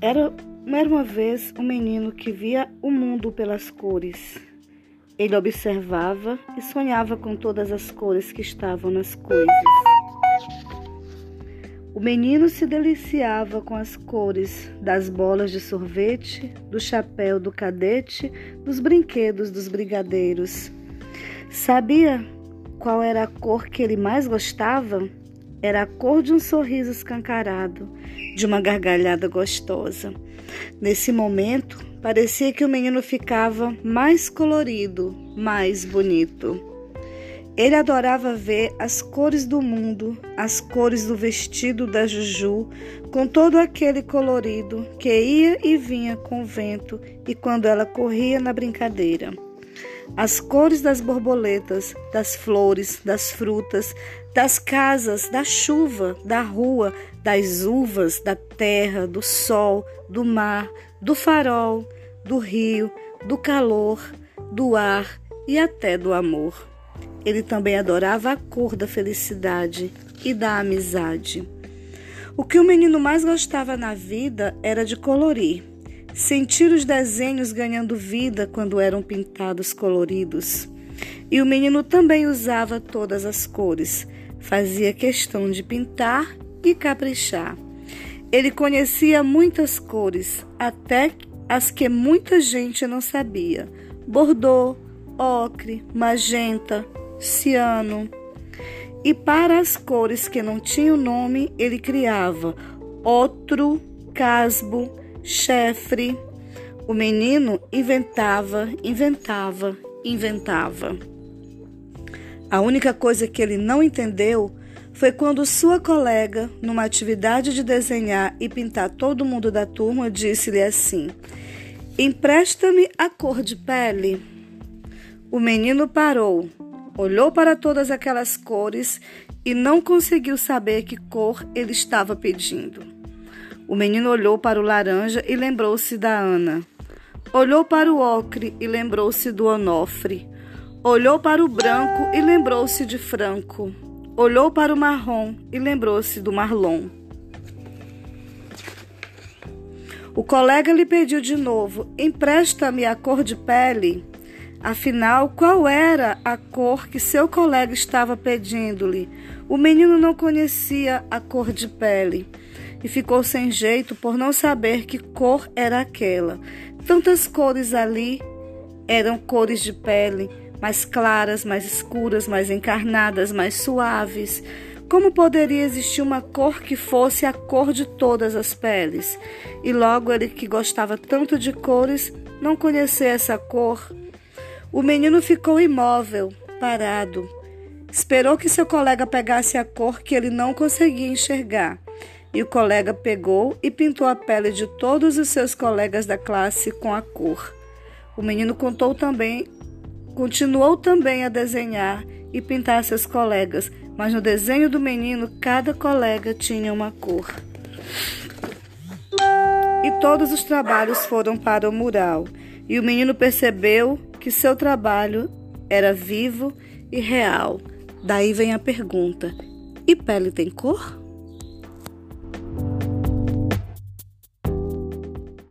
Era, era uma vez um menino que via o mundo pelas cores. Ele observava e sonhava com todas as cores que estavam nas coisas. O menino se deliciava com as cores das bolas de sorvete, do chapéu do cadete, dos brinquedos dos brigadeiros. Sabia qual era a cor que ele mais gostava? Era a cor de um sorriso escancarado, de uma gargalhada gostosa. Nesse momento, parecia que o menino ficava mais colorido, mais bonito. Ele adorava ver as cores do mundo, as cores do vestido da Juju, com todo aquele colorido que ia e vinha com o vento e quando ela corria na brincadeira. As cores das borboletas, das flores, das frutas, das casas, da chuva, da rua, das uvas, da terra, do sol, do mar, do farol, do rio, do calor, do ar e até do amor. Ele também adorava a cor da felicidade e da amizade. O que o menino mais gostava na vida era de colorir, sentir os desenhos ganhando vida quando eram pintados coloridos. E o menino também usava todas as cores, Fazia questão de pintar e caprichar. Ele conhecia muitas cores, até as que muita gente não sabia: bordô, ocre, magenta, ciano. E para as cores que não tinham nome, ele criava outro, casbo, chefre. O menino inventava, inventava, inventava. A única coisa que ele não entendeu foi quando sua colega, numa atividade de desenhar e pintar todo mundo da turma, disse-lhe assim: Empresta-me a cor de pele. O menino parou, olhou para todas aquelas cores e não conseguiu saber que cor ele estava pedindo. O menino olhou para o laranja e lembrou-se da Ana. Olhou para o ocre e lembrou-se do Onofre. Olhou para o branco e lembrou-se de Franco. Olhou para o marrom e lembrou-se do Marlon. O colega lhe pediu de novo: empresta-me a cor de pele. Afinal, qual era a cor que seu colega estava pedindo-lhe? O menino não conhecia a cor de pele e ficou sem jeito por não saber que cor era aquela. Tantas cores ali eram cores de pele mais claras, mais escuras, mais encarnadas, mais suaves. Como poderia existir uma cor que fosse a cor de todas as peles? E logo ele que gostava tanto de cores, não conhecer essa cor. O menino ficou imóvel, parado. Esperou que seu colega pegasse a cor que ele não conseguia enxergar. E o colega pegou e pintou a pele de todos os seus colegas da classe com a cor. O menino contou também Continuou também a desenhar e pintar seus colegas, mas no desenho do menino cada colega tinha uma cor. E todos os trabalhos foram para o mural, e o menino percebeu que seu trabalho era vivo e real. Daí vem a pergunta: e pele tem cor?